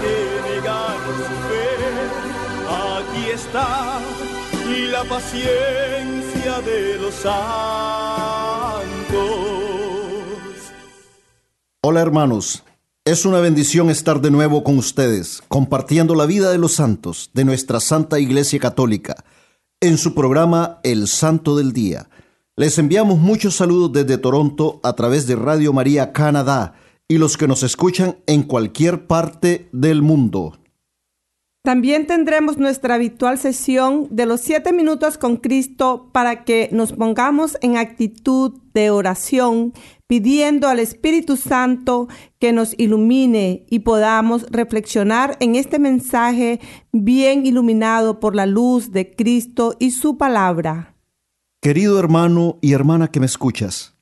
que su fe. Aquí está la paciencia de los santos. Hola hermanos, es una bendición estar de nuevo con ustedes, compartiendo la vida de los santos de nuestra Santa Iglesia Católica, en su programa El Santo del Día. Les enviamos muchos saludos desde Toronto a través de Radio María Canadá y los que nos escuchan en cualquier parte del mundo. También tendremos nuestra habitual sesión de los siete minutos con Cristo para que nos pongamos en actitud de oración, pidiendo al Espíritu Santo que nos ilumine y podamos reflexionar en este mensaje bien iluminado por la luz de Cristo y su palabra. Querido hermano y hermana que me escuchas,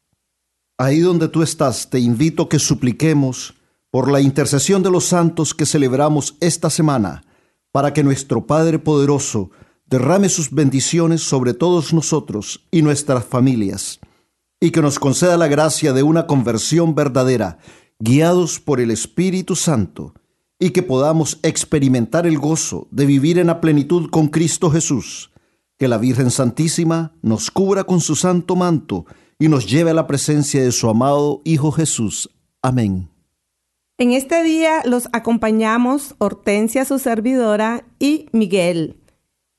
ahí donde tú estás, te invito a que supliquemos por la intercesión de los santos que celebramos esta semana para que nuestro Padre Poderoso derrame sus bendiciones sobre todos nosotros y nuestras familias, y que nos conceda la gracia de una conversión verdadera, guiados por el Espíritu Santo, y que podamos experimentar el gozo de vivir en la plenitud con Cristo Jesús. Que la Virgen Santísima nos cubra con su santo manto y nos lleve a la presencia de su amado Hijo Jesús. Amén. En este día los acompañamos Hortensia, su servidora, y Miguel.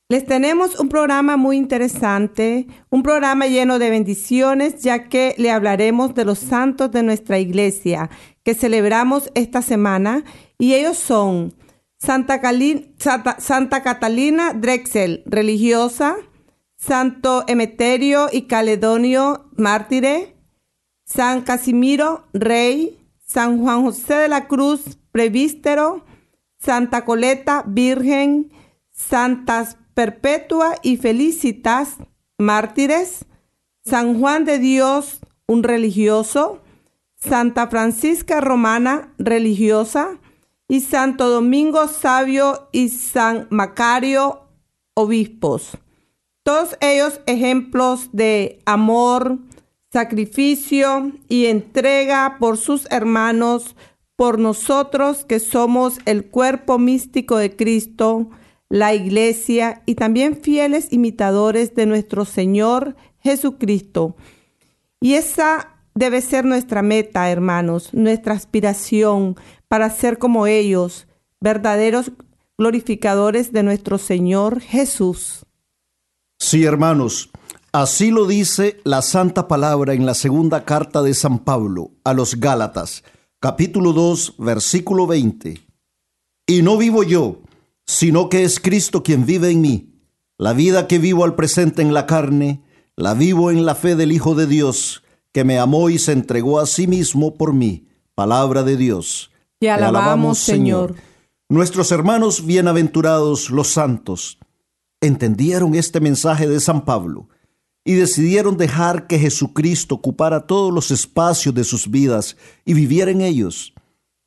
Les tenemos un programa muy interesante, un programa lleno de bendiciones, ya que le hablaremos de los santos de nuestra iglesia que celebramos esta semana, y ellos son Santa, Santa Catalina Drexel, religiosa, Santo Emeterio y Caledonio, mártire, San Casimiro, rey, San Juan José de la Cruz, prevístero, Santa Coleta, Virgen, Santas Perpetua y Felicitas, mártires, San Juan de Dios, un religioso, Santa Francisca Romana, religiosa, y Santo Domingo Sabio y San Macario, obispos. Todos ellos ejemplos de amor, sacrificio y entrega por sus hermanos, por nosotros que somos el cuerpo místico de Cristo, la iglesia y también fieles imitadores de nuestro Señor Jesucristo. Y esa debe ser nuestra meta, hermanos, nuestra aspiración para ser como ellos, verdaderos glorificadores de nuestro Señor Jesús. Sí, hermanos, Así lo dice la santa palabra en la segunda carta de San Pablo a los Gálatas, capítulo 2, versículo 20. Y no vivo yo, sino que es Cristo quien vive en mí. La vida que vivo al presente en la carne, la vivo en la fe del Hijo de Dios, que me amó y se entregó a sí mismo por mí. Palabra de Dios. Te alabamos, Señor. Nuestros hermanos bienaventurados, los santos, entendieron este mensaje de San Pablo y decidieron dejar que Jesucristo ocupara todos los espacios de sus vidas y viviera en ellos.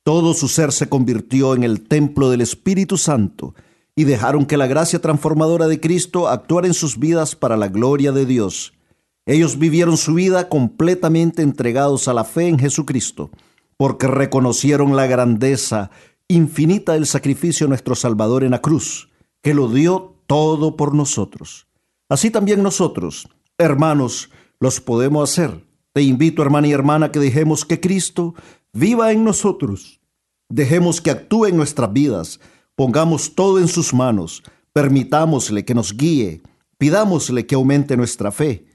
Todo su ser se convirtió en el templo del Espíritu Santo y dejaron que la gracia transformadora de Cristo actuara en sus vidas para la gloria de Dios. Ellos vivieron su vida completamente entregados a la fe en Jesucristo, porque reconocieron la grandeza infinita del sacrificio nuestro Salvador en la cruz, que lo dio todo por nosotros. Así también nosotros, hermanos, los podemos hacer. Te invito, hermana y hermana, que dejemos que Cristo viva en nosotros. Dejemos que actúe en nuestras vidas, pongamos todo en sus manos, permitámosle que nos guíe, pidámosle que aumente nuestra fe.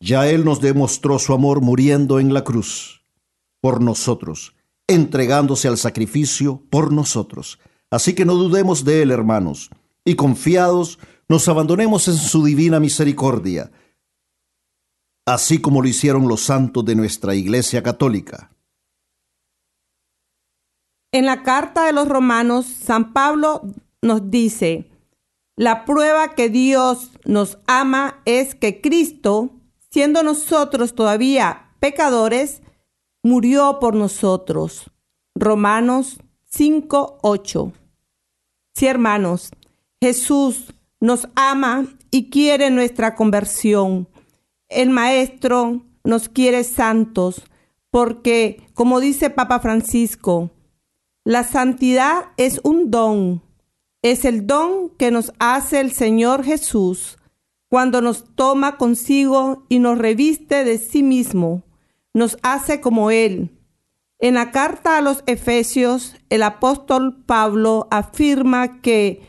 Ya Él nos demostró su amor muriendo en la cruz por nosotros, entregándose al sacrificio por nosotros. Así que no dudemos de Él, hermanos, y confiados nos abandonemos en su divina misericordia, así como lo hicieron los santos de nuestra Iglesia Católica. En la carta de los romanos, San Pablo nos dice, la prueba que Dios nos ama es que Cristo, siendo nosotros todavía pecadores, murió por nosotros. Romanos 5, 8. Sí, hermanos, Jesús nos ama y quiere nuestra conversión. El Maestro nos quiere santos porque, como dice Papa Francisco, la santidad es un don, es el don que nos hace el Señor Jesús cuando nos toma consigo y nos reviste de sí mismo, nos hace como Él. En la carta a los Efesios, el apóstol Pablo afirma que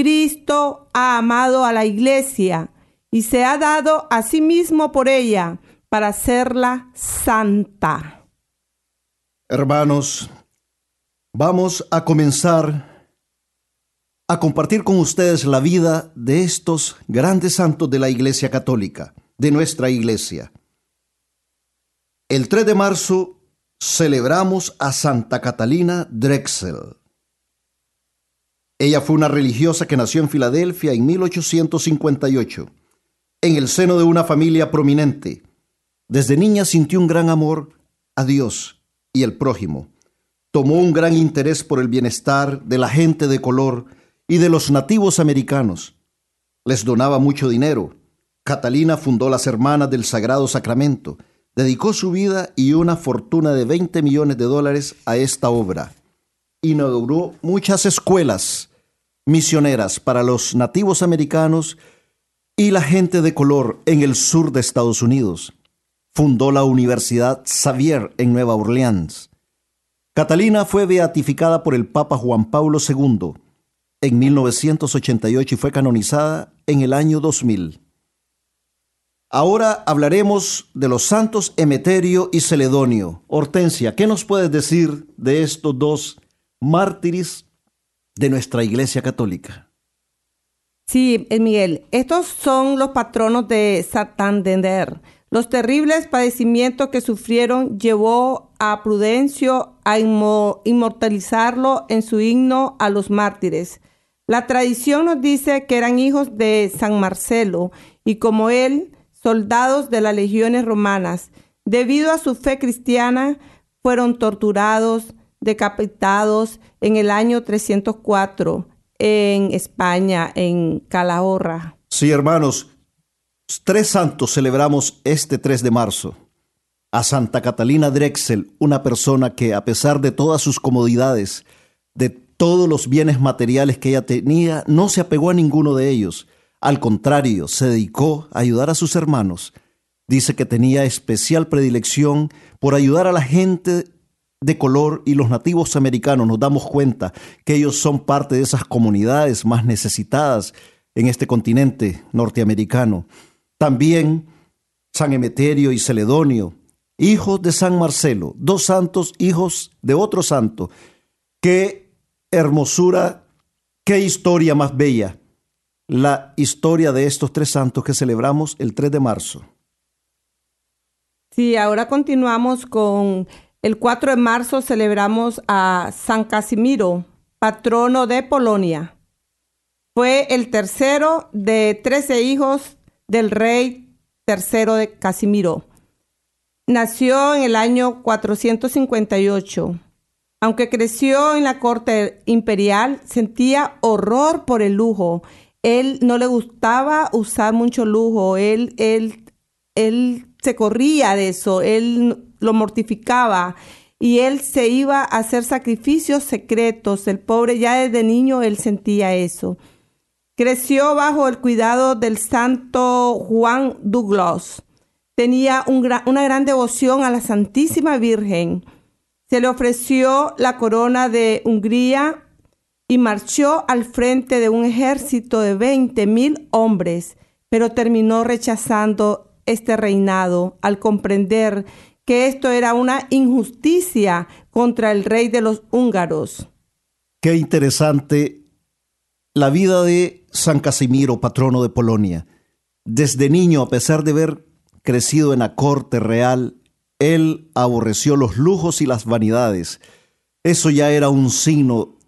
Cristo ha amado a la iglesia y se ha dado a sí mismo por ella para hacerla santa. Hermanos, Vamos a comenzar a compartir con ustedes la vida de estos grandes santos de la Iglesia Católica, de nuestra Iglesia. El 3 de marzo celebramos a Santa Catalina Drexel. Ella fue una religiosa que nació en Filadelfia en 1858, en el seno de una familia prominente. Desde niña sintió un gran amor a Dios y el prójimo tomó un gran interés por el bienestar de la gente de color y de los nativos americanos. Les donaba mucho dinero. Catalina fundó las Hermanas del Sagrado Sacramento, dedicó su vida y una fortuna de 20 millones de dólares a esta obra. Inauguró muchas escuelas misioneras para los nativos americanos y la gente de color en el sur de Estados Unidos. Fundó la Universidad Xavier en Nueva Orleans Catalina fue beatificada por el Papa Juan Pablo II en 1988 y fue canonizada en el año 2000. Ahora hablaremos de los santos Emeterio y Celedonio. Hortensia, ¿qué nos puedes decir de estos dos mártires de nuestra Iglesia Católica? Sí, eh, Miguel, estos son los patronos de Santander. Los terribles padecimientos que sufrieron llevó a Prudencio a inmortalizarlo en su himno a los mártires. La tradición nos dice que eran hijos de San Marcelo y como él, soldados de las legiones romanas. Debido a su fe cristiana, fueron torturados, decapitados en el año 304 en España, en Calahorra. Sí, hermanos, Tres santos celebramos este 3 de marzo. A Santa Catalina Drexel, una persona que a pesar de todas sus comodidades, de todos los bienes materiales que ella tenía, no se apegó a ninguno de ellos. Al contrario, se dedicó a ayudar a sus hermanos. Dice que tenía especial predilección por ayudar a la gente de color y los nativos americanos. Nos damos cuenta que ellos son parte de esas comunidades más necesitadas en este continente norteamericano. También San Emeterio y Celedonio, hijos de San Marcelo, dos santos, hijos de otro santo. Qué hermosura, qué historia más bella. La historia de estos tres santos que celebramos el 3 de marzo. Sí, ahora continuamos con el 4 de marzo celebramos a San Casimiro, patrono de Polonia. Fue el tercero de trece hijos del rey tercero de Casimiro. Nació en el año 458. Aunque creció en la corte imperial, sentía horror por el lujo. Él no le gustaba usar mucho lujo. Él, él, él se corría de eso. Él lo mortificaba y él se iba a hacer sacrificios secretos. El pobre ya desde niño él sentía eso. Creció bajo el cuidado del santo Juan Douglas. Tenía una gran devoción a la Santísima Virgen. Se le ofreció la corona de Hungría y marchó al frente de un ejército de 20 mil hombres, pero terminó rechazando este reinado al comprender que esto era una injusticia contra el rey de los húngaros. Qué interesante la vida de San Casimiro, patrono de Polonia. Desde niño, a pesar de haber crecido en la corte real, él aborreció los lujos y las vanidades. Eso ya era un signo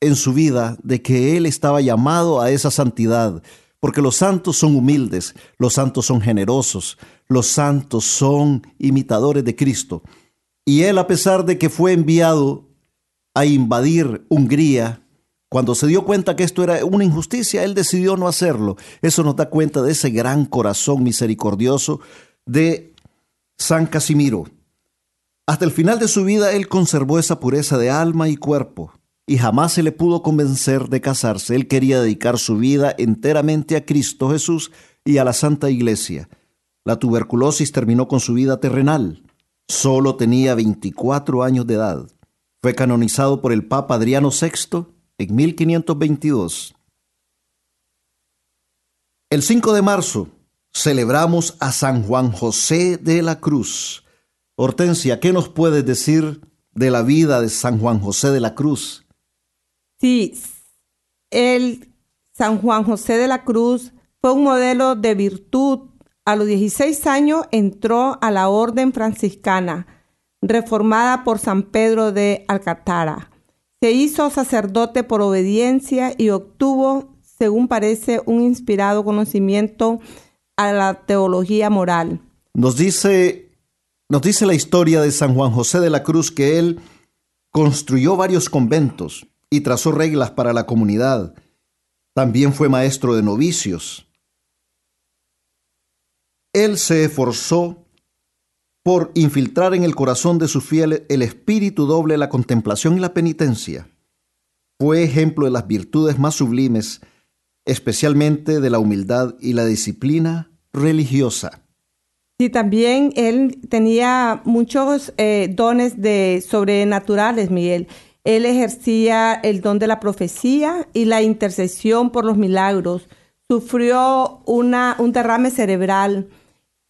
en su vida de que él estaba llamado a esa santidad, porque los santos son humildes, los santos son generosos, los santos son imitadores de Cristo. Y él, a pesar de que fue enviado a invadir Hungría, cuando se dio cuenta que esto era una injusticia, él decidió no hacerlo. Eso nos da cuenta de ese gran corazón misericordioso de San Casimiro. Hasta el final de su vida él conservó esa pureza de alma y cuerpo y jamás se le pudo convencer de casarse. Él quería dedicar su vida enteramente a Cristo Jesús y a la Santa Iglesia. La tuberculosis terminó con su vida terrenal. Solo tenía 24 años de edad. Fue canonizado por el Papa Adriano VI en 1522. El 5 de marzo celebramos a San Juan José de la Cruz. Hortensia, ¿qué nos puedes decir de la vida de San Juan José de la Cruz? Sí, el San Juan José de la Cruz fue un modelo de virtud. A los 16 años entró a la orden franciscana, reformada por San Pedro de Alcatara. Se hizo sacerdote por obediencia y obtuvo, según parece, un inspirado conocimiento a la teología moral. Nos dice, nos dice la historia de San Juan José de la Cruz que él construyó varios conventos y trazó reglas para la comunidad. También fue maestro de novicios. Él se esforzó por infiltrar en el corazón de sus fieles el espíritu doble, la contemplación y la penitencia. Fue ejemplo de las virtudes más sublimes, especialmente de la humildad y la disciplina religiosa. Sí, también él tenía muchos eh, dones de sobrenaturales, Miguel. Él ejercía el don de la profecía y la intercesión por los milagros. Sufrió una, un derrame cerebral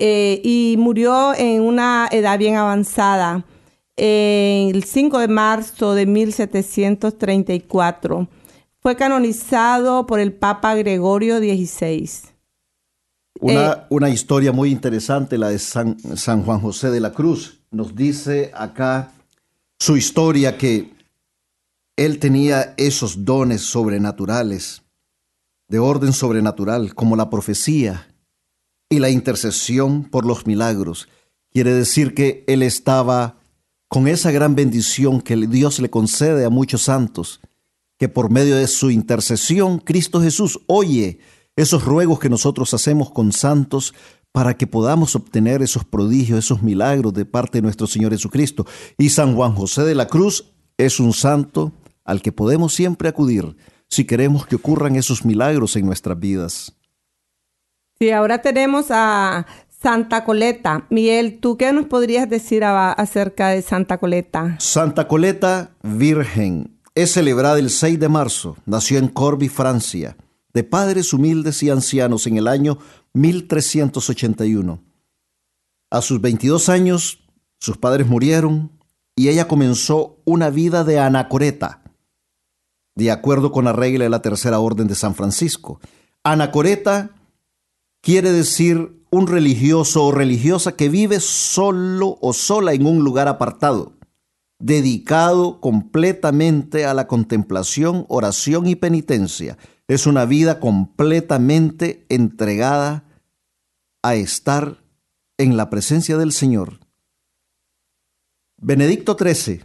eh, y murió en una edad bien avanzada, el 5 de marzo de 1734. Fue canonizado por el Papa Gregorio XVI. Una, eh, una, historia muy interesante, la de San, San, Juan José de la Cruz. Nos dice acá su historia que él tenía esos dones sobrenaturales, de orden sobrenatural, como la profecía y la intercesión por los milagros. Quiere decir que él estaba con esa gran bendición que Dios le concede a muchos santos, que por medio de su intercesión Cristo Jesús oye esos ruegos que nosotros hacemos con santos para que podamos obtener esos prodigios, esos milagros de parte de nuestro Señor Jesucristo. Y San Juan José de la Cruz es un santo al que podemos siempre acudir si queremos que ocurran esos milagros en nuestras vidas. Sí, ahora tenemos a Santa Coleta. Miguel, ¿tú qué nos podrías decir acerca de Santa Coleta? Santa Coleta, Virgen, es celebrada el 6 de marzo. Nació en Corby, Francia de padres humildes y ancianos en el año 1381. A sus 22 años, sus padres murieron y ella comenzó una vida de anacoreta, de acuerdo con la regla de la Tercera Orden de San Francisco. Anacoreta quiere decir un religioso o religiosa que vive solo o sola en un lugar apartado, dedicado completamente a la contemplación, oración y penitencia es una vida completamente entregada a estar en la presencia del Señor. Benedicto XIII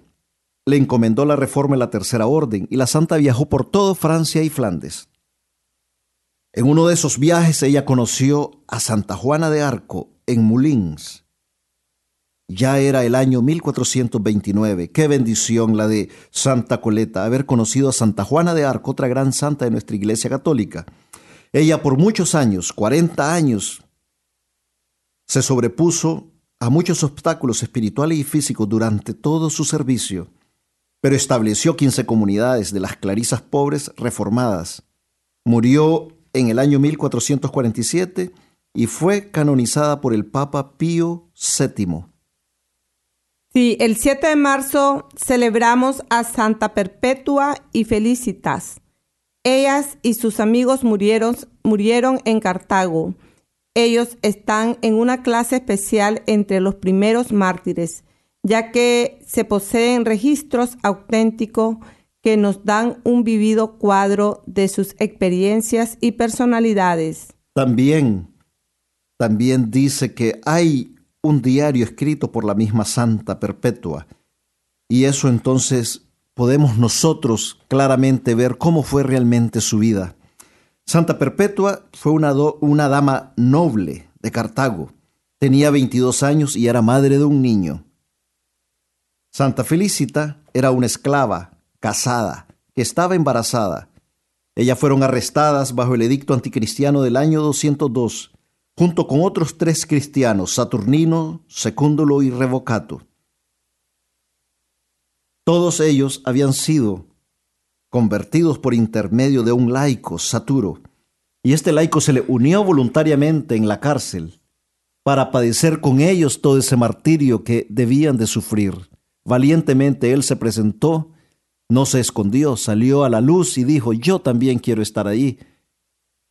le encomendó la reforma en la Tercera Orden y la santa viajó por toda Francia y Flandes. En uno de esos viajes ella conoció a Santa Juana de Arco en Moulins ya era el año 1429. Qué bendición la de Santa Coleta, haber conocido a Santa Juana de Arco, otra gran santa de nuestra Iglesia Católica. Ella por muchos años, 40 años, se sobrepuso a muchos obstáculos espirituales y físicos durante todo su servicio, pero estableció 15 comunidades de las clarisas pobres reformadas. Murió en el año 1447 y fue canonizada por el Papa Pío VII. Sí, el 7 de marzo celebramos a Santa Perpetua y Felicitas. Ellas y sus amigos murieron, murieron en Cartago. Ellos están en una clase especial entre los primeros mártires, ya que se poseen registros auténticos que nos dan un vivido cuadro de sus experiencias y personalidades. También, también dice que hay un diario escrito por la misma Santa Perpetua. Y eso entonces podemos nosotros claramente ver cómo fue realmente su vida. Santa Perpetua fue una, una dama noble de Cartago. Tenía 22 años y era madre de un niño. Santa Felicita era una esclava, casada, que estaba embarazada. Ellas fueron arrestadas bajo el edicto anticristiano del año 202 junto con otros tres cristianos, Saturnino, Secúndulo y Revocato. Todos ellos habían sido convertidos por intermedio de un laico, Saturo, y este laico se le unió voluntariamente en la cárcel para padecer con ellos todo ese martirio que debían de sufrir. Valientemente él se presentó, no se escondió, salió a la luz y dijo, yo también quiero estar ahí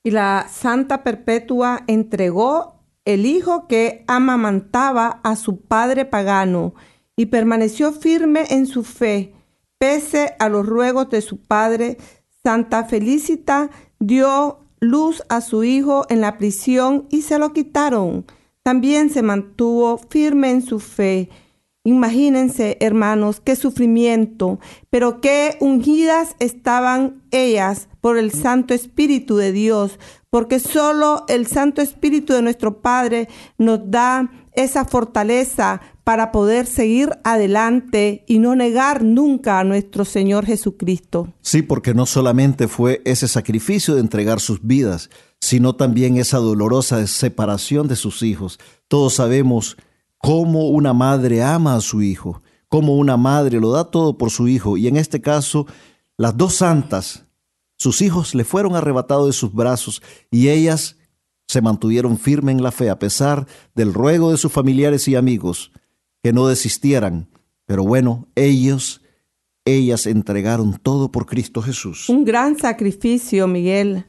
y la Santa Perpetua entregó el hijo que amamantaba a su padre pagano y permaneció firme en su fe, pese a los ruegos de su padre. Santa Felicita dio luz a su hijo en la prisión y se lo quitaron. También se mantuvo firme en su fe Imagínense, hermanos, qué sufrimiento, pero qué ungidas estaban ellas por el Santo Espíritu de Dios, porque solo el Santo Espíritu de nuestro Padre nos da esa fortaleza para poder seguir adelante y no negar nunca a nuestro Señor Jesucristo. Sí, porque no solamente fue ese sacrificio de entregar sus vidas, sino también esa dolorosa separación de sus hijos. Todos sabemos cómo una madre ama a su hijo, cómo una madre lo da todo por su hijo. Y en este caso, las dos santas, sus hijos le fueron arrebatados de sus brazos y ellas se mantuvieron firmes en la fe a pesar del ruego de sus familiares y amigos que no desistieran. Pero bueno, ellos, ellas entregaron todo por Cristo Jesús. Un gran sacrificio, Miguel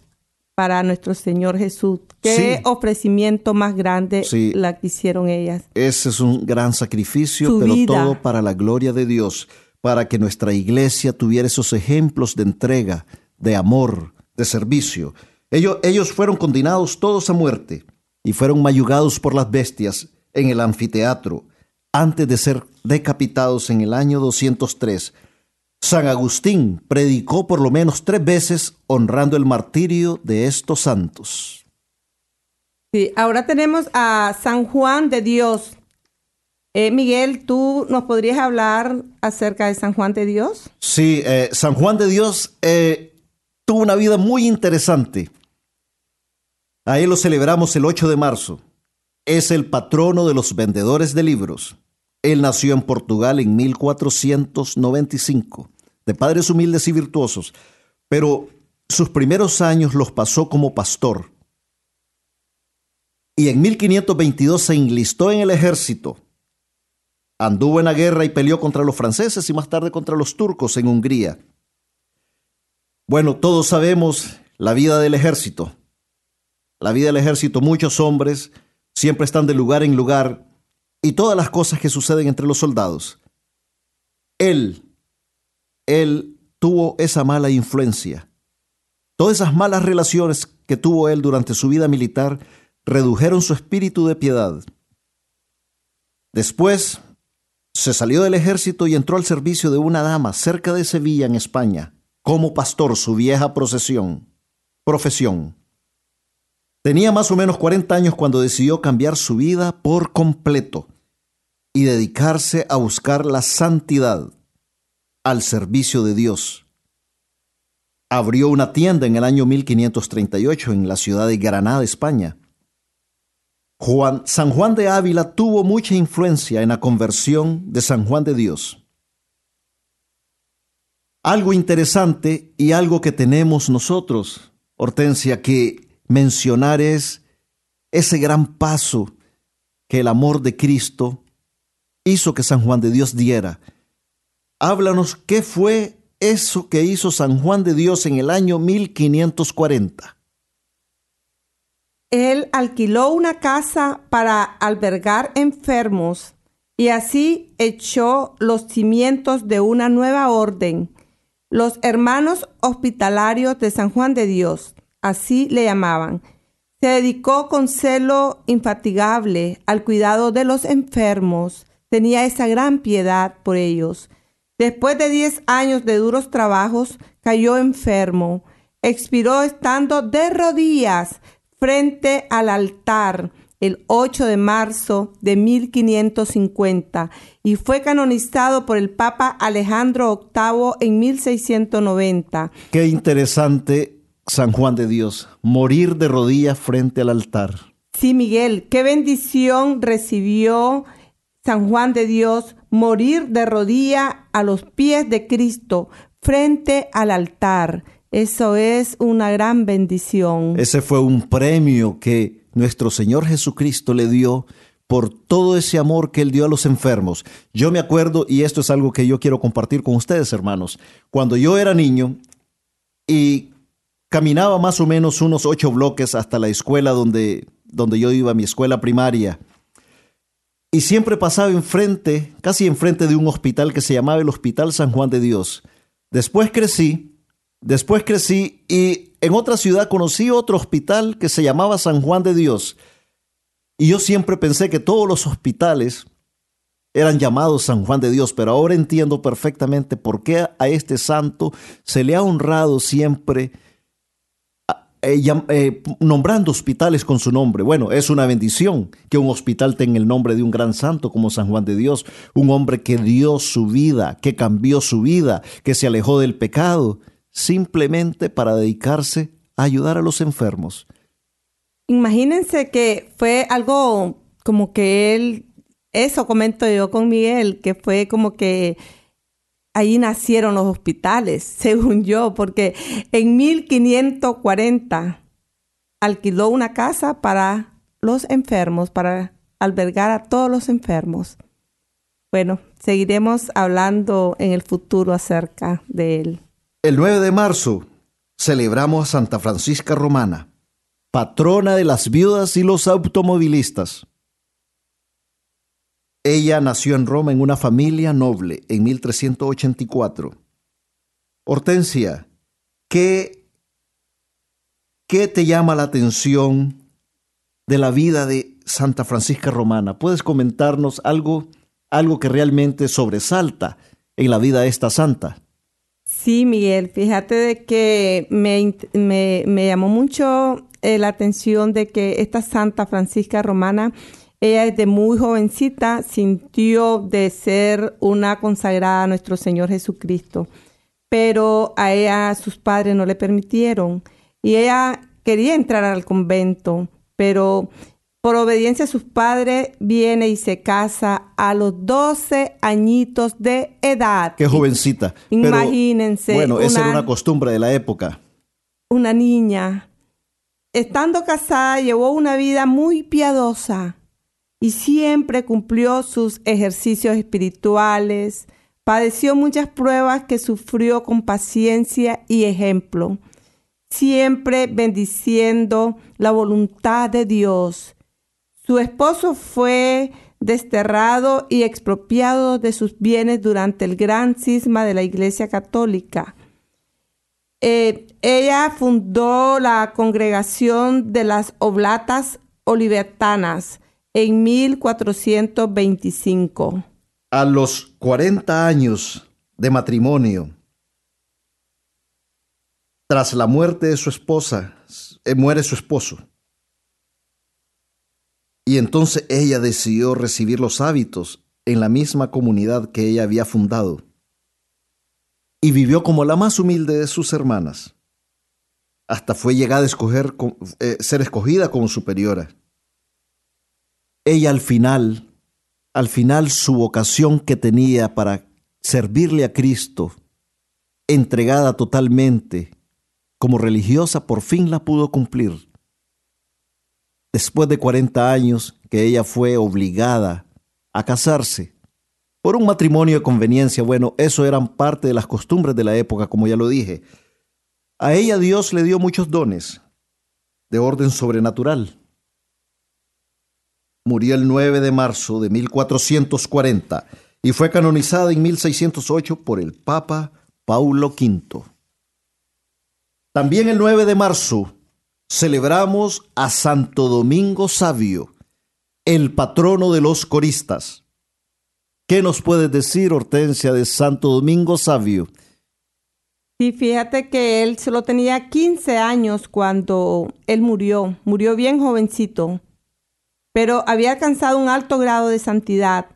para nuestro Señor Jesús. Qué ofrecimiento más grande la que hicieron ellas. Ese es un gran sacrificio, pero todo para la gloria de Dios, para que nuestra iglesia tuviera esos ejemplos de entrega, de amor, de servicio. Ellos, ellos fueron condenados todos a muerte y fueron mayugados por las bestias en el anfiteatro antes de ser decapitados en el año 203 San Agustín predicó por lo menos tres veces honrando el martirio de estos santos. Sí, ahora tenemos a San Juan de Dios. Eh, Miguel, ¿tú nos podrías hablar acerca de San Juan de Dios? Sí, eh, San Juan de Dios eh, tuvo una vida muy interesante. A él lo celebramos el 8 de marzo. Es el patrono de los vendedores de libros. Él nació en Portugal en 1495 de padres humildes y virtuosos, pero sus primeros años los pasó como pastor. Y en 1522 se enlistó en el ejército. Anduvo en la guerra y peleó contra los franceses y más tarde contra los turcos en Hungría. Bueno, todos sabemos la vida del ejército. La vida del ejército, muchos hombres siempre están de lugar en lugar y todas las cosas que suceden entre los soldados. Él él tuvo esa mala influencia. Todas esas malas relaciones que tuvo él durante su vida militar redujeron su espíritu de piedad. Después se salió del ejército y entró al servicio de una dama cerca de Sevilla, en España, como pastor, su vieja profesión. Tenía más o menos 40 años cuando decidió cambiar su vida por completo y dedicarse a buscar la santidad al servicio de Dios. Abrió una tienda en el año 1538 en la ciudad de Granada, España. Juan, San Juan de Ávila tuvo mucha influencia en la conversión de San Juan de Dios. Algo interesante y algo que tenemos nosotros, Hortensia, que mencionar es ese gran paso que el amor de Cristo hizo que San Juan de Dios diera. Háblanos qué fue eso que hizo San Juan de Dios en el año 1540. Él alquiló una casa para albergar enfermos y así echó los cimientos de una nueva orden, los hermanos hospitalarios de San Juan de Dios, así le llamaban. Se dedicó con celo infatigable al cuidado de los enfermos, tenía esa gran piedad por ellos. Después de diez años de duros trabajos, cayó enfermo, expiró estando de rodillas frente al altar el 8 de marzo de 1550 y fue canonizado por el Papa Alejandro VIII en 1690. Qué interesante San Juan de Dios, morir de rodillas frente al altar. Sí, Miguel, qué bendición recibió San Juan de Dios morir de rodilla a los pies de Cristo frente al altar. Eso es una gran bendición. Ese fue un premio que nuestro Señor Jesucristo le dio por todo ese amor que Él dio a los enfermos. Yo me acuerdo, y esto es algo que yo quiero compartir con ustedes, hermanos, cuando yo era niño y caminaba más o menos unos ocho bloques hasta la escuela donde, donde yo iba, mi escuela primaria, y siempre pasaba enfrente, casi enfrente de un hospital que se llamaba el Hospital San Juan de Dios. Después crecí Después crecí y en otra ciudad conocí otro hospital que se llamaba San Juan de Dios. Y yo siempre pensé que todos los hospitales eran llamados San Juan de Dios, pero ahora entiendo perfectamente por qué a este santo se le ha honrado siempre eh, eh, nombrando hospitales con su nombre. Bueno, es una bendición que un hospital tenga el nombre de un gran santo como San Juan de Dios, un hombre que dio su vida, que cambió su vida, que se alejó del pecado simplemente para dedicarse a ayudar a los enfermos. Imagínense que fue algo como que él, eso comento yo con Miguel, que fue como que ahí nacieron los hospitales, según yo, porque en 1540 alquiló una casa para los enfermos, para albergar a todos los enfermos. Bueno, seguiremos hablando en el futuro acerca de él. El 9 de marzo celebramos a Santa Francisca Romana, patrona de las viudas y los automovilistas. Ella nació en Roma en una familia noble en 1384. Hortensia, ¿qué, ¿qué te llama la atención de la vida de Santa Francisca Romana? ¿Puedes comentarnos algo, algo que realmente sobresalta en la vida de esta santa? Sí, Miguel, fíjate de que me, llamó mucho eh, la atención de que esta Santa Francisca Romana, ella desde muy jovencita sintió de ser una consagrada a nuestro Señor Jesucristo, pero a ella sus padres no le permitieron y ella quería entrar al convento, pero por obediencia a sus padres, viene y se casa a los 12 añitos de edad. Qué jovencita. Imagínense. bueno, esa era una costumbre de la época. Una niña. Estando casada, llevó una vida muy piadosa y siempre cumplió sus ejercicios espirituales. Padeció muchas pruebas que sufrió con paciencia y ejemplo, siempre bendiciendo la voluntad de Dios su esposo fue desterrado y expropiado de sus bienes durante el gran cisma de la Iglesia Católica. Eh, ella fundó la congregación de las Oblatas Olivertanas en 1425. A los 40 años de matrimonio, tras la muerte de su esposa, eh, muere su esposo. Y entonces ella decidió recibir los hábitos en la misma comunidad que ella había fundado. Y vivió como la más humilde de sus hermanas. Hasta fue llegada a eh, ser escogida como superiora. Ella al final, al final su vocación que tenía para servirle a Cristo, entregada totalmente como religiosa, por fin la pudo cumplir. Después de 40 años que ella fue obligada a casarse por un matrimonio de conveniencia, bueno, eso eran parte de las costumbres de la época, como ya lo dije. A ella Dios le dio muchos dones de orden sobrenatural. Murió el 9 de marzo de 1440 y fue canonizada en 1608 por el Papa Paulo V. También el 9 de marzo celebramos a Santo Domingo Sabio, el patrono de los coristas. ¿Qué nos puedes decir, Hortensia, de Santo Domingo Sabio? Sí, fíjate que él solo tenía 15 años cuando él murió, murió bien jovencito, pero había alcanzado un alto grado de santidad.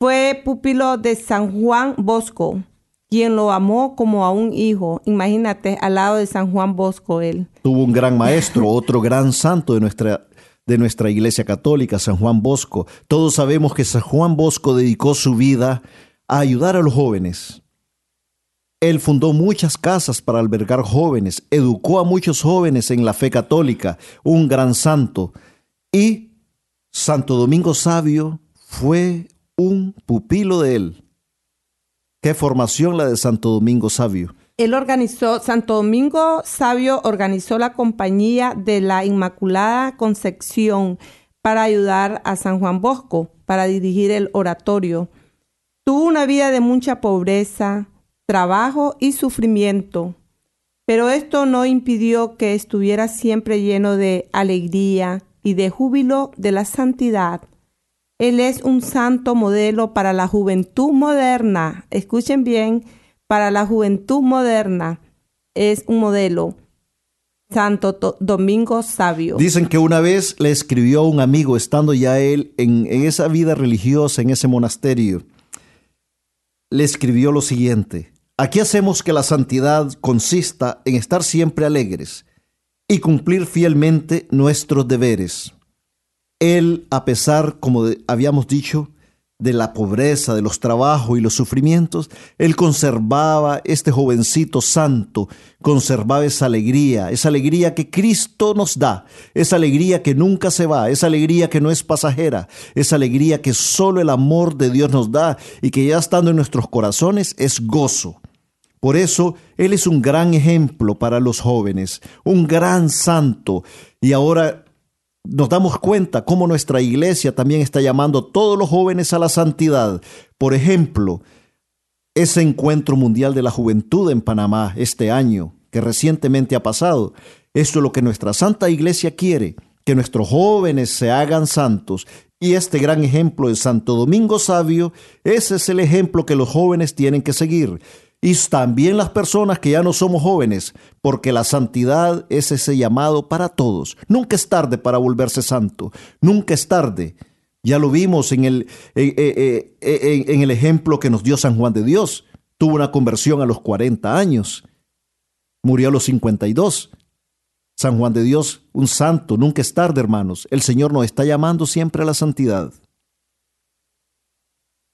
Fue pupilo de San Juan Bosco, quien lo amó como a un hijo. Imagínate, al lado de San Juan Bosco él. Tuvo un gran maestro, otro gran santo de nuestra, de nuestra iglesia católica, San Juan Bosco. Todos sabemos que San Juan Bosco dedicó su vida a ayudar a los jóvenes él fundó muchas casas para albergar jóvenes, educó a muchos jóvenes en la fe católica, un gran santo. Y Santo Domingo Sabio fue un pupilo de él. ¿Qué formación la de Santo Domingo Sabio? Organizó, Santo Domingo Sabio organizó la compañía de la Inmaculada Concepción para ayudar a San Juan Bosco, para dirigir el oratorio. Tuvo una vida de mucha pobreza, trabajo y sufrimiento. Pero esto no impidió que estuviera siempre lleno de alegría y de júbilo de la santidad. Él es un santo modelo para la juventud moderna. Escuchen bien, para la juventud moderna es un modelo. Santo Domingo Sabio. Dicen que una vez le escribió a un amigo, estando ya él en esa vida religiosa, en ese monasterio, le escribió lo siguiente, Aquí hacemos que la santidad consista en estar siempre alegres y cumplir fielmente nuestros deberes. Él, a pesar, como habíamos dicho, de la pobreza, de los trabajos y los sufrimientos, él conservaba, este jovencito santo, conservaba esa alegría, esa alegría que Cristo nos da, esa alegría que nunca se va, esa alegría que no es pasajera, esa alegría que solo el amor de Dios nos da y que ya estando en nuestros corazones es gozo. Por eso Él es un gran ejemplo para los jóvenes, un gran santo. Y ahora nos damos cuenta cómo nuestra iglesia también está llamando a todos los jóvenes a la santidad. Por ejemplo, ese encuentro mundial de la juventud en Panamá este año, que recientemente ha pasado. Esto es lo que nuestra santa iglesia quiere, que nuestros jóvenes se hagan santos. Y este gran ejemplo de Santo Domingo Sabio, ese es el ejemplo que los jóvenes tienen que seguir y también las personas que ya no somos jóvenes, porque la santidad es ese llamado para todos. Nunca es tarde para volverse santo, nunca es tarde. Ya lo vimos en el, eh, eh, eh, en el ejemplo que nos dio San Juan de Dios. Tuvo una conversión a los 40 años, murió a los 52. San Juan de Dios, un santo, nunca es tarde, hermanos. El Señor nos está llamando siempre a la santidad.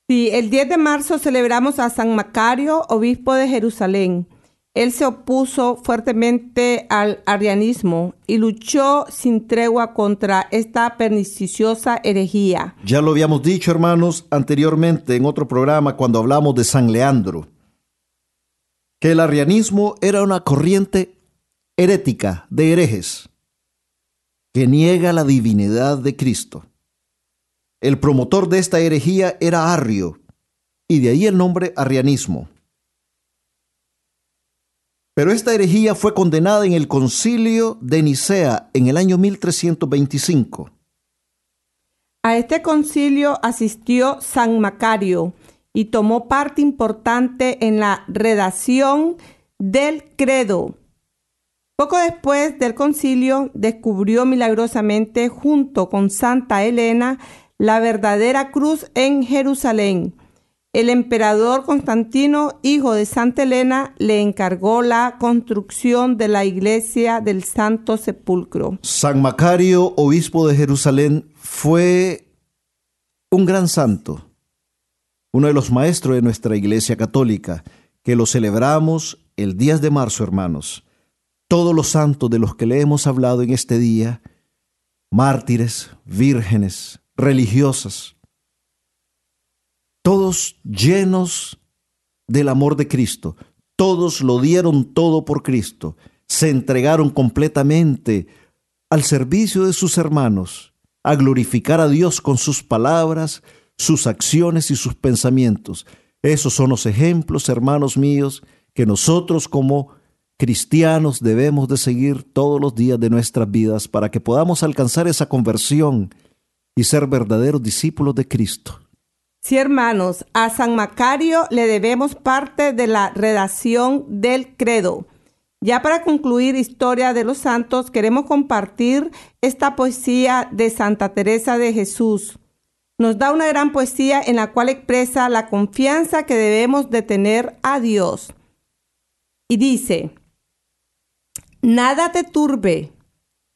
Sí, el 10 de marzo celebramos a San Macario, obispo de Jerusalén. Él se opuso fuertemente al arianismo y luchó sin tregua contra esta perniciosa herejía. Ya lo habíamos dicho, hermanos, anteriormente en otro programa cuando hablamos de San Leandro, que el arianismo era una corriente herética de herejes que niega la divinidad de Cristo. El promotor de esta herejía era Arrio, y de ahí el nombre arrianismo. Pero esta herejía fue condenada en el concilio de Nicea en el año 1325. A este concilio asistió San Macario y tomó parte importante en la redacción del credo. Poco después del concilio descubrió milagrosamente junto con Santa Elena la verdadera cruz en Jerusalén. el emperador Constantino, hijo de Santa Elena, le encargó la construcción de la iglesia del Santo Sepulcro. San Macario, obispo de Jerusalén, fue un gran santo, uno de los maestros de nuestra iglesia católica, que lo celebramos el 10 de marzo, hermanos. Todos los santos de los que le hemos hablado en este día, mártires, vírgenes, religiosas, todos llenos del amor de Cristo, todos lo dieron todo por Cristo, se entregaron completamente al servicio de sus hermanos, a glorificar a Dios con sus palabras, sus acciones y sus pensamientos. Esos son los ejemplos, hermanos míos, que nosotros como cristianos debemos de seguir todos los días de nuestras vidas para que podamos alcanzar esa conversión y ser verdaderos discípulos de Cristo. Sí, hermanos, a San Macario le debemos parte de la redacción del credo. Ya para concluir Historia de los Santos, queremos compartir esta poesía de Santa Teresa de Jesús. Nos da una gran poesía en la cual expresa la confianza que debemos de tener a Dios. Y dice, nada te turbe,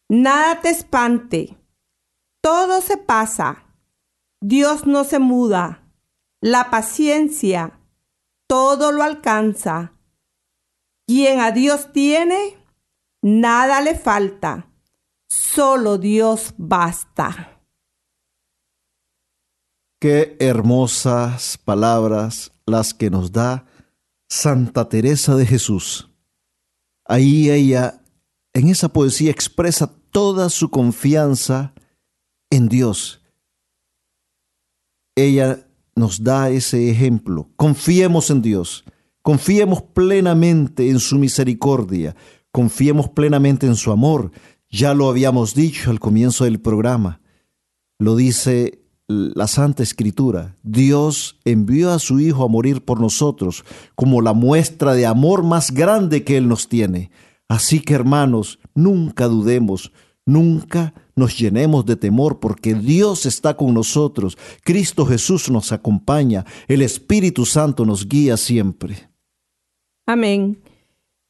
nada te espante, todo se pasa, Dios no se muda la paciencia todo lo alcanza. Quien a Dios tiene, nada le falta. Solo Dios basta. Qué hermosas palabras las que nos da Santa Teresa de Jesús. Ahí ella, en esa poesía, expresa toda su confianza en Dios. Ella nos da ese ejemplo. Confiemos en Dios, confiemos plenamente en su misericordia, confiemos plenamente en su amor. Ya lo habíamos dicho al comienzo del programa. Lo dice la Santa Escritura. Dios envió a su Hijo a morir por nosotros como la muestra de amor más grande que Él nos tiene. Así que hermanos, nunca dudemos, nunca nos llenemos de temor porque Dios está con nosotros, Cristo Jesús nos acompaña, el Espíritu Santo nos guía siempre. Amén.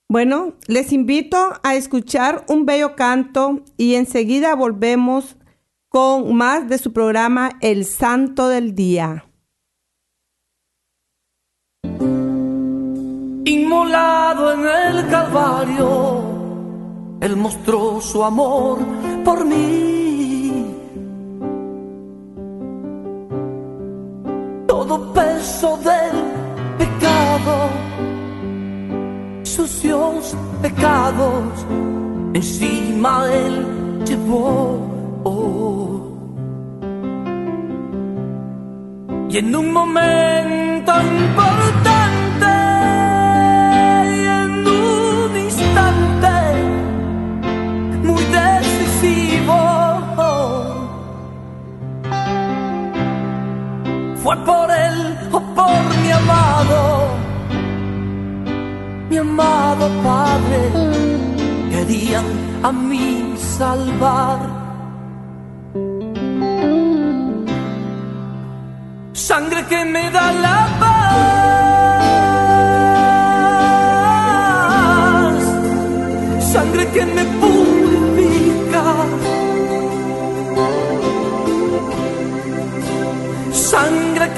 Bueno, les invito a escuchar un bello canto y enseguida volvemos con más de su programa El Santo del Día. Inmolado en el Calvario, Él mostró su amor por mí. Todo peso del pecado, sucios pecados, encima Él llevó. Y en un momento importante, fue por él o por mi amado, mi amado Padre, querían a mí salvar. Sangre que me da la paz,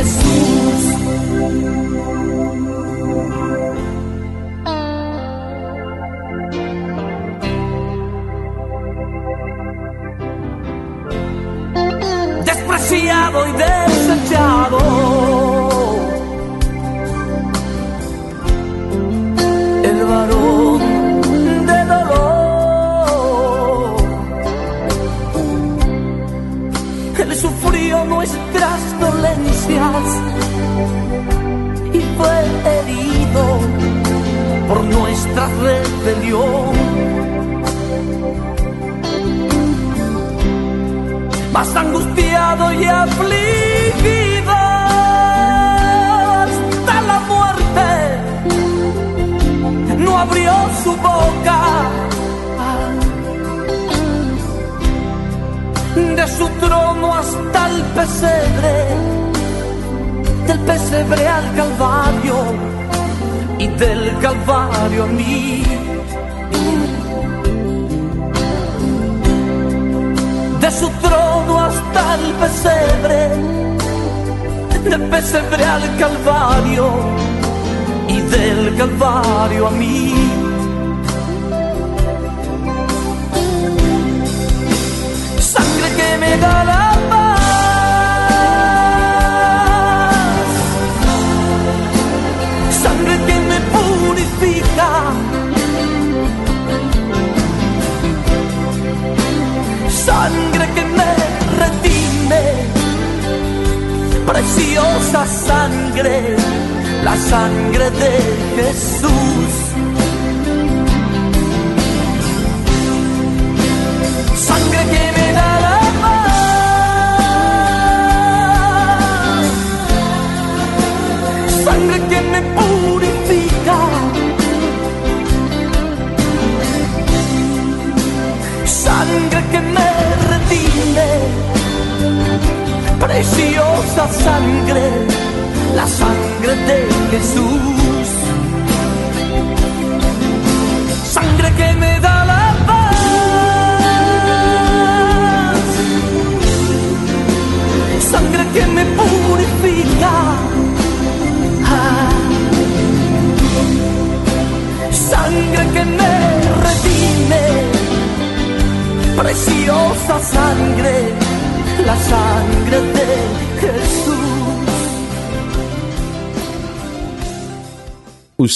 Jesús. Sangre de Jesús.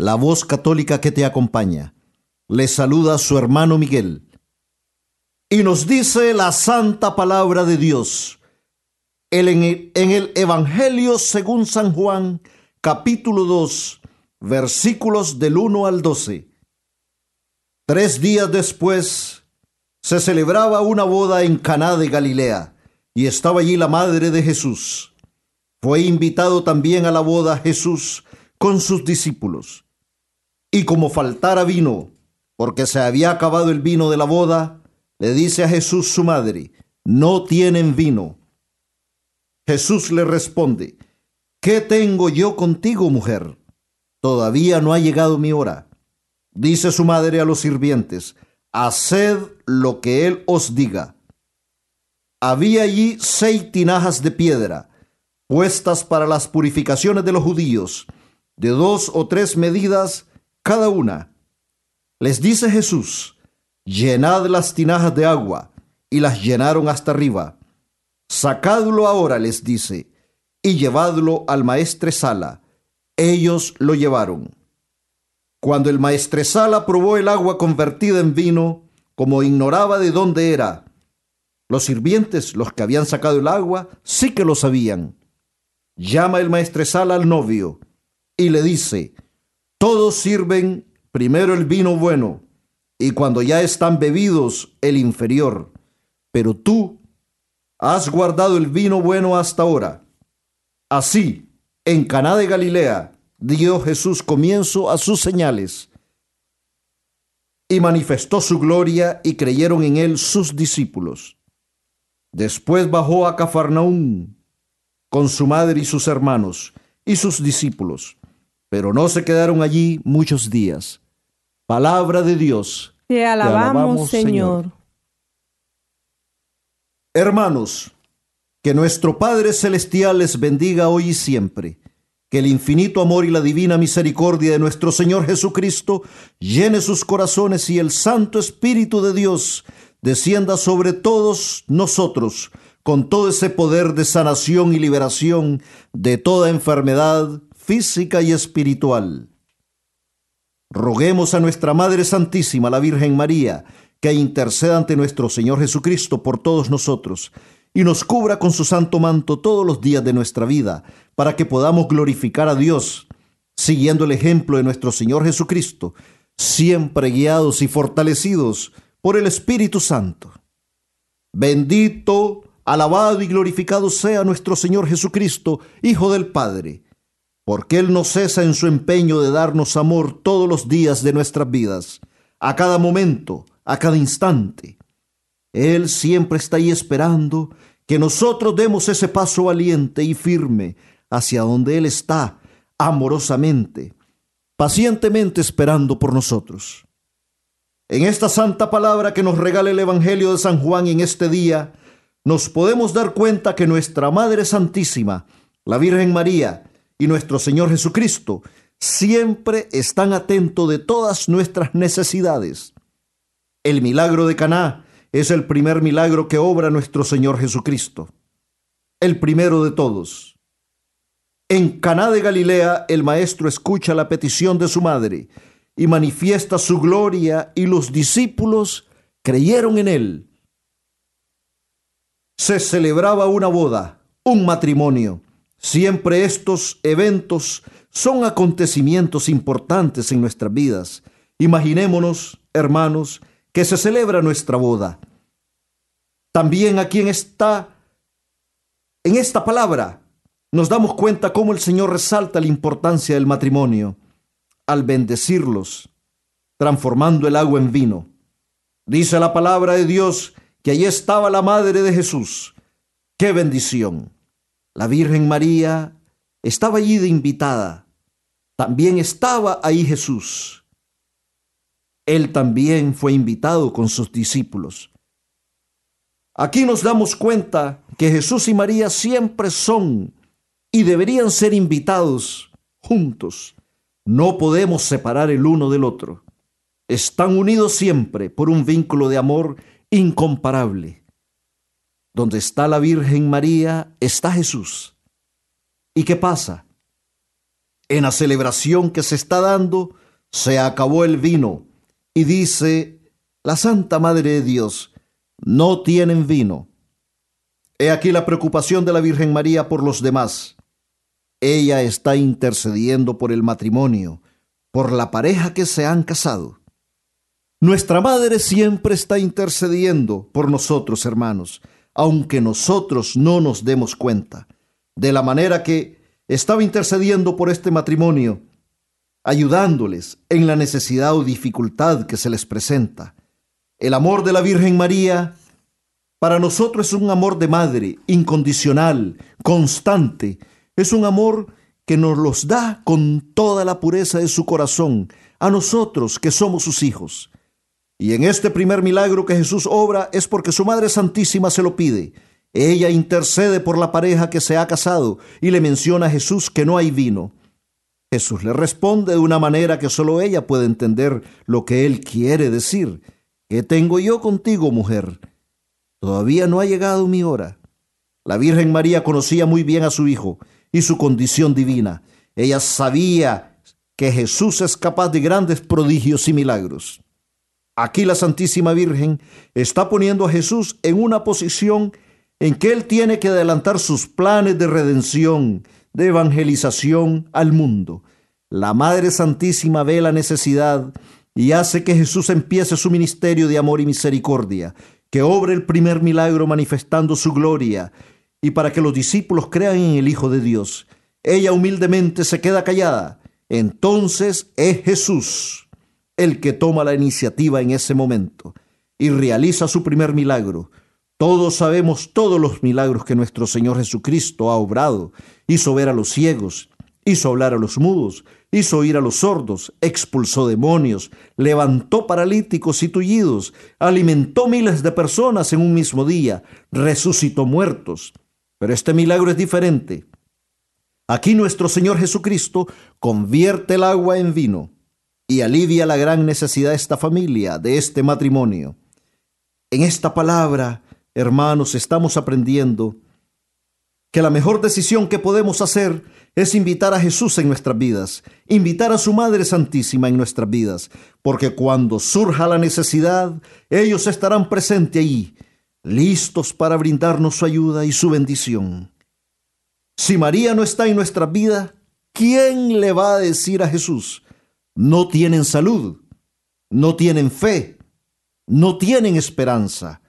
la voz católica que te acompaña. Les saluda su hermano Miguel. Y nos dice la santa palabra de Dios. en el Evangelio según San Juan, capítulo 2, versículos del 1 al 12. Tres días después se celebraba una boda en Caná de Galilea y estaba allí la madre de Jesús. Fue invitado también a la boda Jesús con sus discípulos. Y como faltara vino, porque se había acabado el vino de la boda, le dice a Jesús su madre, no tienen vino. Jesús le responde, ¿qué tengo yo contigo, mujer? Todavía no ha llegado mi hora. Dice su madre a los sirvientes, haced lo que él os diga. Había allí seis tinajas de piedra, puestas para las purificaciones de los judíos, de dos o tres medidas cada una. Les dice Jesús, llenad las tinajas de agua, y las llenaron hasta arriba. Sacadlo ahora, les dice, y llevadlo al maestresala. Ellos lo llevaron. Cuando el maestresala probó el agua convertida en vino, como ignoraba de dónde era, los sirvientes, los que habían sacado el agua, sí que lo sabían. Llama el maestresala al novio y le dice, todos sirven primero el vino bueno y cuando ya están bebidos el inferior, pero tú has guardado el vino bueno hasta ahora. Así, en Caná de Galilea, dio Jesús comienzo a sus señales y manifestó su gloria y creyeron en él sus discípulos. Después bajó a Cafarnaún con su madre y sus hermanos y sus discípulos, pero no se quedaron allí muchos días. Palabra de Dios. Te alabamos, Señor. Hermanos, Que nuestro Padre Celestial les bendiga hoy y siempre. Que el infinito amor y la divina misericordia de nuestro Señor Jesucristo llene sus corazones y el Santo Espíritu de Dios descienda sobre todos nosotros con todo ese poder de sanación y liberación de toda enfermedad física y espiritual. Roguemos a nuestra Madre Santísima, la Virgen María, que interceda ante nuestro Señor Jesucristo por todos nosotros y nos cubra con su santo manto todos los días de nuestra vida, para que podamos glorificar a Dios, siguiendo el ejemplo de nuestro Señor Jesucristo, siempre guiados y fortalecidos por el Espíritu Santo. Bendito, alabado y glorificado sea nuestro Señor Jesucristo, Hijo del Padre, porque Él no cesa en su empeño de darnos amor todos los días de nuestras vidas, a cada momento, a cada instante él siempre está ahí esperando que nosotros demos ese paso valiente y firme hacia donde Él está, amorosamente, pacientemente esperando por nosotros. En esta santa palabra que nos regala el Evangelio de San Juan en este día, nos podemos dar cuenta que nuestra Madre Santísima, la Virgen María y nuestro Señor Jesucristo siempre están atentos de todas nuestras necesidades. El milagro de Caná es el primer milagro que obra nuestro Señor Jesucristo, el primero de todos. En Caná de Galilea el maestro escucha la petición de su madre y manifiesta su gloria y los discípulos creyeron en él. Se celebraba una boda, un matrimonio. Siempre estos eventos son acontecimientos importantes en nuestras vidas. Imaginémonos, hermanos, que se celebra nuestra boda. También aquí en esta, en esta palabra nos damos cuenta cómo el Señor resalta la importancia del matrimonio al bendecirlos, transformando el agua en vino. Dice la palabra de Dios que allí estaba la madre de Jesús. ¡Qué bendición! La Virgen María estaba allí de invitada. También estaba ahí Jesús. Él también fue invitado con sus discípulos. Aquí nos damos cuenta que Jesús y María siempre son y deberían ser invitados juntos. No podemos separar el uno del otro. Están unidos siempre por un vínculo de amor incomparable. Donde está la Virgen María está Jesús. ¿Y qué pasa? En la celebración que se está dando, se acabó el vino y dice, la Santa Madre de Dios, no tienen vino. He aquí la preocupación de la Virgen María por los demás. Ella está intercediendo por el matrimonio, por la pareja que se han casado. Nuestra Madre siempre está intercediendo por nosotros, hermanos, aunque nosotros no nos demos cuenta, de la manera que estaba intercediendo por este matrimonio ayudándoles en la necesidad o dificultad que se les presenta. El amor de la Virgen María para nosotros es un amor de madre, incondicional, constante. Es un amor que nos los da con toda la pureza de su corazón, a nosotros que somos sus hijos. Y en este primer milagro que Jesús obra es porque su Madre Santísima se lo pide. Ella intercede por la pareja que se ha casado y le menciona a Jesús que no hay vino. Jesús le responde de una manera que solo ella puede entender lo que él quiere decir. ¿Qué tengo yo contigo, mujer? Todavía no ha llegado mi hora. La Virgen María conocía muy bien a su hijo y su condición divina. Ella sabía que Jesús es capaz de grandes prodigios y milagros. Aquí la Santísima Virgen está poniendo a Jesús en una posición en que él tiene que adelantar sus planes de redención de evangelización al mundo. La Madre Santísima ve la necesidad y hace que Jesús empiece su ministerio de amor y misericordia, que obre el primer milagro manifestando su gloria y para que los discípulos crean en el Hijo de Dios. Ella humildemente se queda callada. Entonces es Jesús el que toma la iniciativa en ese momento y realiza su primer milagro. Todos sabemos todos los milagros que nuestro Señor Jesucristo ha obrado. Hizo ver a los ciegos, hizo hablar a los mudos, hizo oír a los sordos, expulsó demonios, levantó paralíticos y tullidos, alimentó miles de personas en un mismo día, resucitó muertos. Pero este milagro es diferente. Aquí nuestro Señor Jesucristo convierte el agua en vino y alivia la gran necesidad de esta familia, de este matrimonio. En esta palabra, hermanos, estamos aprendiendo que la mejor decisión que podemos hacer es invitar a Jesús en nuestras vidas, invitar a su Madre Santísima en nuestras vidas, porque cuando surja la necesidad, ellos estarán presentes allí, listos para brindarnos su ayuda y su bendición. Si María no está en nuestra vida, ¿quién le va a decir a Jesús? No tienen salud, no tienen fe, no tienen esperanza,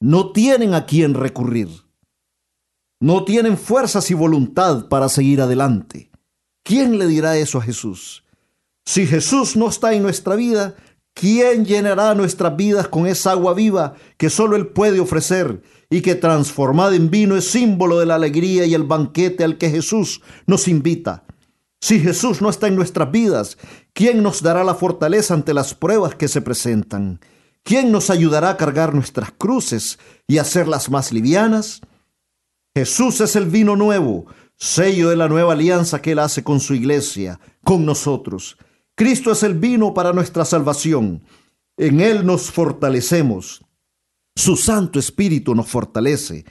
no tienen a quién recurrir, no tienen fuerzas y voluntad para seguir adelante. ¿Quién le dirá eso a Jesús? Si Jesús no está en nuestra vida, ¿quién llenará nuestras vidas con esa agua viva que solo Él puede ofrecer y que transformada en vino es símbolo de la alegría y el banquete al que Jesús nos invita. Si Jesús no está en nuestras vidas, ¿quién nos dará la fortaleza ante las pruebas que se presentan? ¿Quién nos ayudará a cargar nuestras cruces y hacerlas más livianas? Jesús es el vino nuevo, sello de la nueva alianza que Él hace con su iglesia, con nosotros. Cristo es el vino para nuestra salvación. En Él nos fortalecemos. Su Santo Espíritu nos fortalece.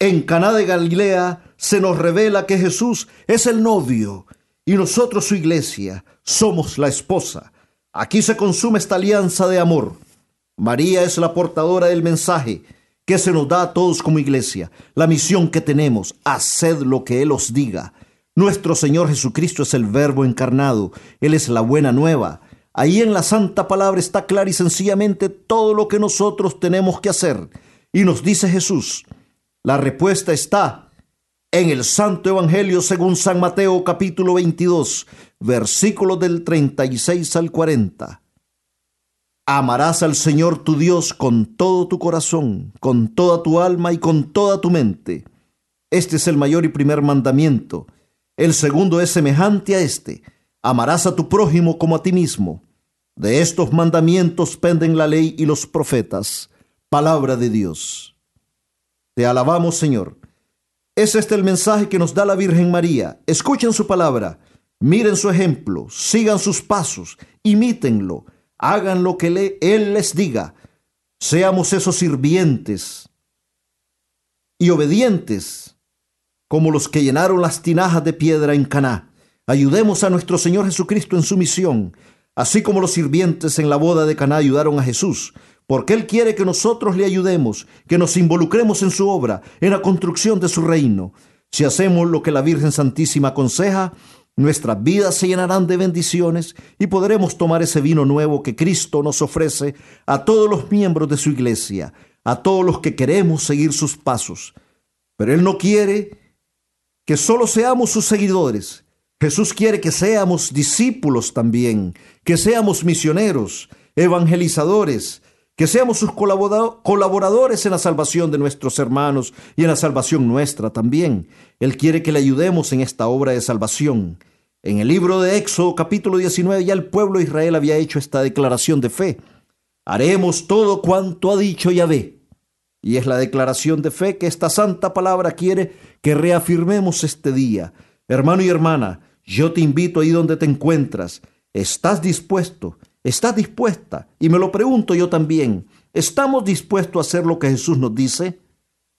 En Caná de Galilea se nos revela que Jesús es el novio y nosotros su iglesia somos la esposa. Aquí se consume esta alianza de amor. María es la portadora del mensaje que se nos da a todos como iglesia. La misión que tenemos, haced lo que Él os diga. Nuestro Señor Jesucristo es el Verbo encarnado. Él es la buena nueva. Ahí en la Santa Palabra está clara y sencillamente todo lo que nosotros tenemos que hacer. Y nos dice Jesús, la respuesta está en el Santo Evangelio según San Mateo capítulo 22, versículos del 36 al 40. Amarás al Señor tu Dios con todo tu corazón, con toda tu alma y con toda tu mente. Este es el mayor y primer mandamiento. El segundo es semejante a este Amarás a tu prójimo como a ti mismo. De estos mandamientos penden la ley y los profetas. Palabra de Dios. Te alabamos, Señor. Es este el mensaje que nos da la Virgen María. Escuchen su palabra, miren su ejemplo, sigan sus pasos, imítenlo, hagan lo que Él les diga. Seamos esos sirvientes y obedientes como los que llenaron las tinajas de piedra en Caná Ayudemos a nuestro Señor Jesucristo en su misión, así como los sirvientes en la boda de Caná ayudaron a Jesús, porque Él quiere que nosotros le ayudemos, que nos involucremos en su obra, en la construcción de su reino. Si hacemos lo que la Virgen Santísima aconseja, nuestras vidas se llenarán de bendiciones y podremos tomar ese vino nuevo que Cristo nos ofrece a todos los miembros de su iglesia, a todos los que queremos seguir sus pasos. Pero Él no quiere que solo seamos sus seguidores, Jesús quiere que seamos discípulos también, que seamos misioneros, evangelizadores, que seamos sus colaboradores en la salvación de nuestros hermanos y en la salvación nuestra también. Él quiere que le ayudemos en esta obra de salvación. En el libro de Éxodo capítulo 19 ya el pueblo de Israel había hecho esta declaración de fe. Haremos todo cuanto ha dicho Yahvé. Y es la declaración de fe que esta santa palabra quiere que reafirmemos este día. Hermano y hermana, yo te invito ahí donde te encuentras. ¿Estás dispuesto? ¿Estás dispuesta? Y me lo pregunto yo también. ¿Estamos dispuestos a hacer lo que Jesús nos dice?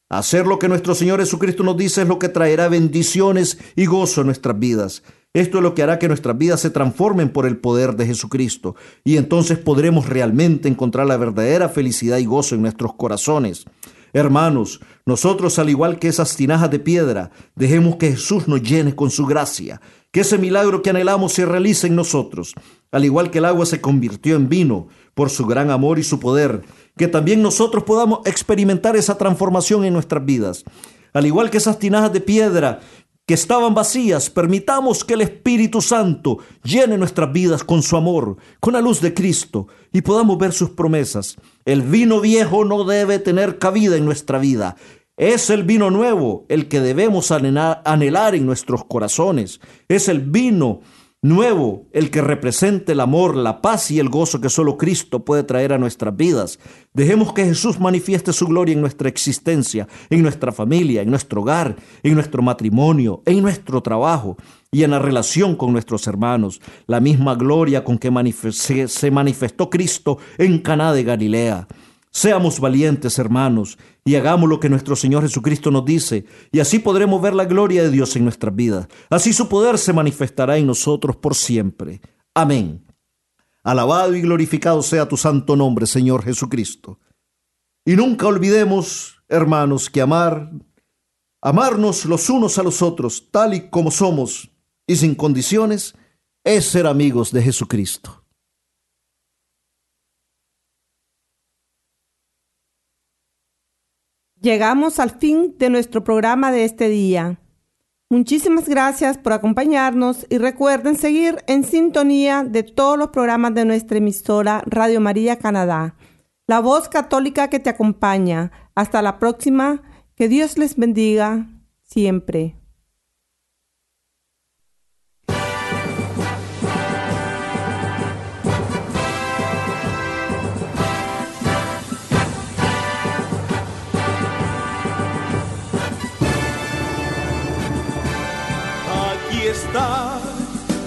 Hacer lo que nuestro Señor Jesucristo nos dice es lo que traerá bendiciones y gozo a nuestras vidas. Esto es lo que hará que nuestras vidas se transformen por el poder de Jesucristo y entonces podremos realmente encontrar la verdadera felicidad y gozo en nuestros corazones. Hermanos, nosotros al igual que esas tinajas de piedra, dejemos que Jesús nos llene con su gracia que ese milagro que anhelamos se realice en nosotros, al igual que el agua se convirtió en vino por su gran amor y su poder, que también nosotros podamos experimentar esa transformación en nuestras vidas. Al igual que esas tinajas de piedra que estaban vacías, permitamos que el Espíritu Santo llene nuestras vidas con su amor, con la luz de Cristo, y podamos ver sus promesas. El vino viejo no debe tener cabida en nuestra vida. Es el vino nuevo el que debemos anhelar, en nuestros corazones. Es el vino nuevo, el que represente el amor, la paz y el gozo que solo Cristo puede traer a nuestras vidas. Dejemos que Jesús manifieste su gloria en nuestra existencia, en nuestra familia, en nuestro hogar, en nuestro matrimonio, en nuestro trabajo y en la relación con nuestros hermanos. La misma gloria con que se manifestó Cristo en Caná de Galilea. Seamos valientes, hermanos, y hagamos lo que nuestro Señor Jesucristo nos dice, y así podremos ver la gloria de Dios en nuestras vidas. Así su poder se manifestará en nosotros por siempre. Amén. Alabado y glorificado sea tu santo nombre, Señor Jesucristo. Y nunca olvidemos, hermanos, que amar, amarnos los unos a los otros, tal y como somos y sin condiciones, es ser amigos de Jesucristo. Llegamos al fin de nuestro programa de este día. Muchísimas gracias por acompañarnos y recuerden seguir en sintonía de todos los programas de nuestra emisora Radio María Canadá, la voz católica que te acompaña. Hasta la próxima. Que Dios les bendiga siempre.